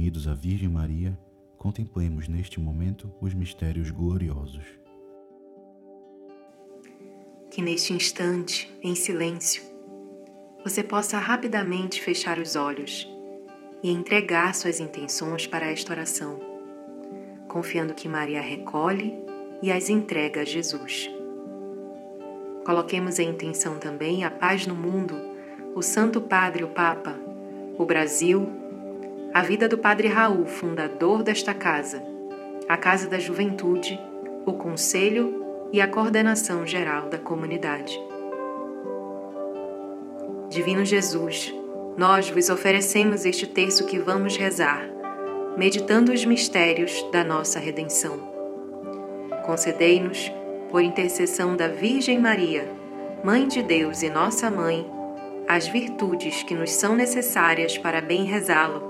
unidos à Virgem Maria, contemplemos neste momento os mistérios gloriosos. Que neste instante, em silêncio, você possa rapidamente fechar os olhos e entregar suas intenções para esta oração, confiando que Maria recolhe e as entrega a Jesus. Coloquemos em intenção também a paz no mundo, o Santo Padre, o Papa, o Brasil, a vida do Padre Raul, fundador desta casa, a Casa da Juventude, o Conselho e a coordenação geral da comunidade. Divino Jesus, nós vos oferecemos este terço que vamos rezar, meditando os mistérios da nossa redenção. Concedei-nos, por intercessão da Virgem Maria, Mãe de Deus e nossa Mãe, as virtudes que nos são necessárias para bem rezá-lo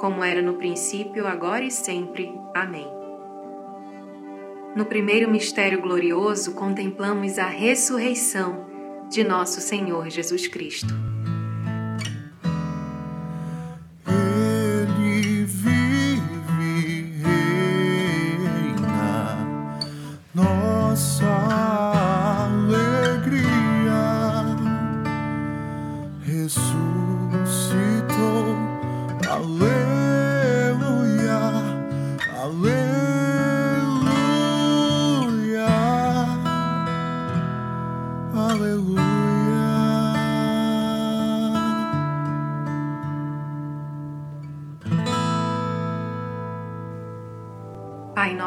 como era no princípio, agora e sempre. Amém. No primeiro mistério glorioso, contemplamos a ressurreição de nosso Senhor Jesus Cristo.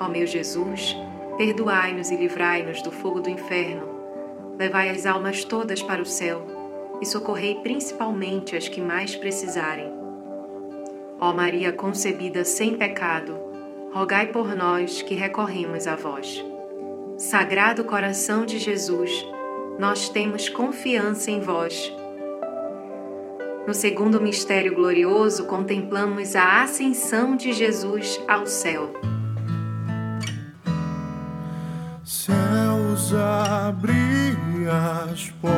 Ó meu Jesus, perdoai-nos e livrai-nos do fogo do inferno, levai as almas todas para o céu e socorrei principalmente as que mais precisarem. Ó Maria concebida sem pecado, rogai por nós que recorremos a vós. Sagrado coração de Jesus, nós temos confiança em vós. No segundo mistério glorioso, contemplamos a ascensão de Jesus ao céu. Céus abri as portas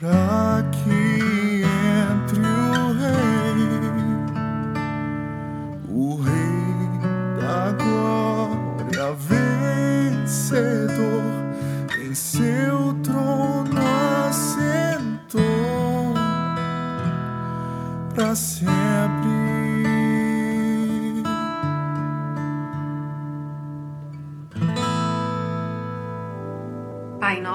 para que entre o Rei, o Rei da glória vencedor, em seu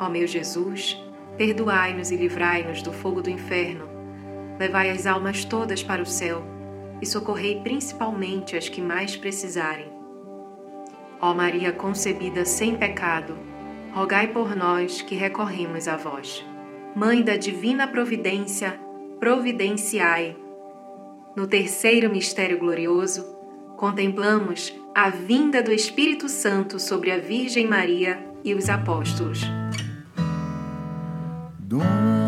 Ó meu Jesus, perdoai-nos e livrai-nos do fogo do inferno, levai as almas todas para o céu e socorrei principalmente as que mais precisarem. Ó Maria concebida sem pecado, rogai por nós que recorremos a vós. Mãe da Divina Providência, providenciai. No terceiro mistério glorioso, contemplamos a vinda do Espírito Santo sobre a Virgem Maria e os apóstolos. don't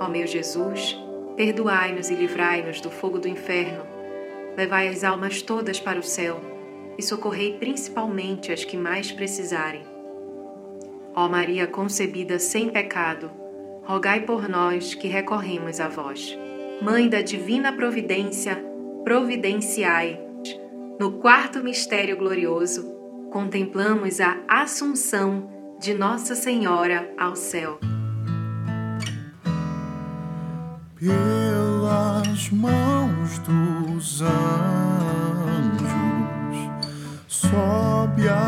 Ó meu Jesus, perdoai-nos e livrai-nos do fogo do inferno, levai as almas todas para o céu e socorrei principalmente as que mais precisarem. Ó Maria concebida sem pecado, rogai por nós que recorremos a vós. Mãe da divina providência, providenciai. No quarto mistério glorioso, contemplamos a Assunção de Nossa Senhora ao céu pelas mãos dos anjos, sobe a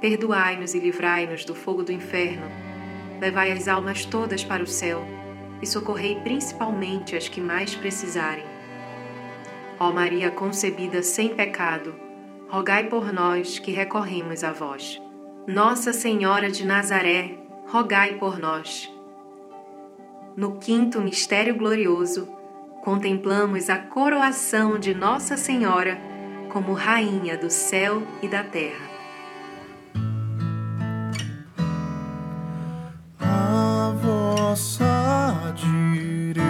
perdoai-nos e livrai-nos do fogo do inferno, levai as almas todas para o céu e socorrei principalmente as que mais precisarem. Ó Maria concebida sem pecado, rogai por nós que recorremos a vós. Nossa Senhora de Nazaré, rogai por nós. No quinto mistério glorioso, contemplamos a coroação de Nossa Senhora como Rainha do céu e da terra. Vossa direita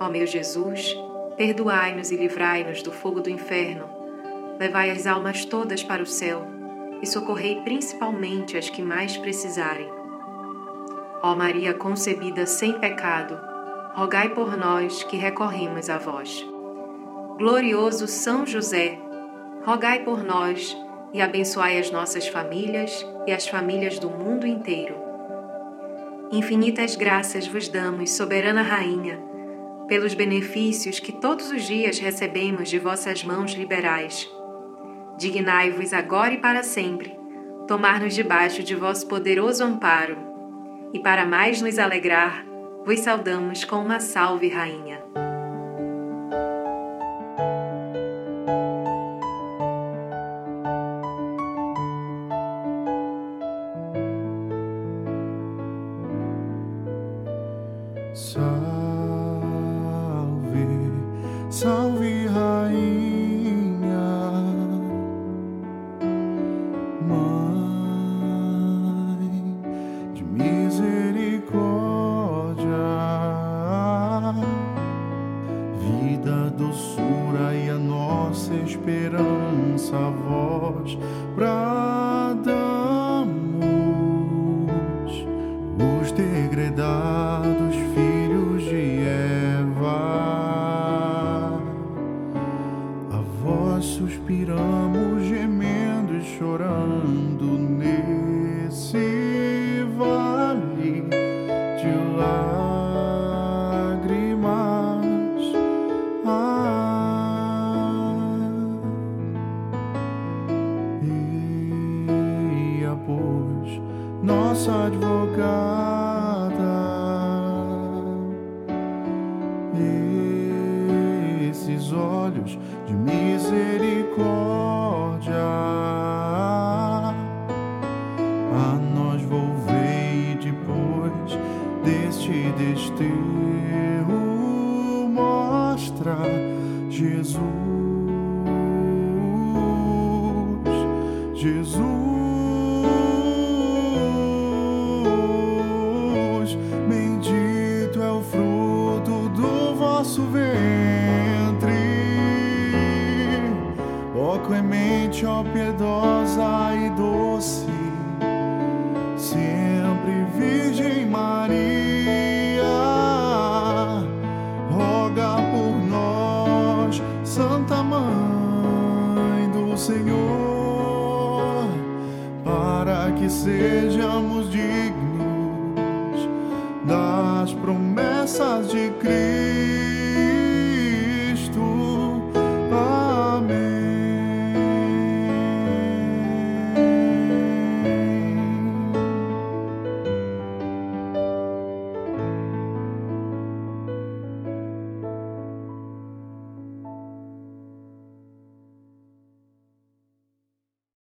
Ó meu Jesus, perdoai-nos e livrai-nos do fogo do inferno, levai as almas todas para o céu e socorrei principalmente as que mais precisarem. Ó Maria concebida sem pecado, rogai por nós que recorremos a vós. Glorioso São José, rogai por nós e abençoai as nossas famílias e as famílias do mundo inteiro. Infinitas graças vos damos, soberana Rainha, pelos benefícios que todos os dias recebemos de vossas mãos liberais. Dignai-vos agora e para sempre, tomar-nos debaixo de vosso poderoso amparo, e para mais nos alegrar, vos saudamos com uma salve, Rainha. Suspiramos, gemendo e chorando ó piedosa e doce, sempre Virgem Maria, roga por nós, Santa Mãe do Senhor, para que sejamos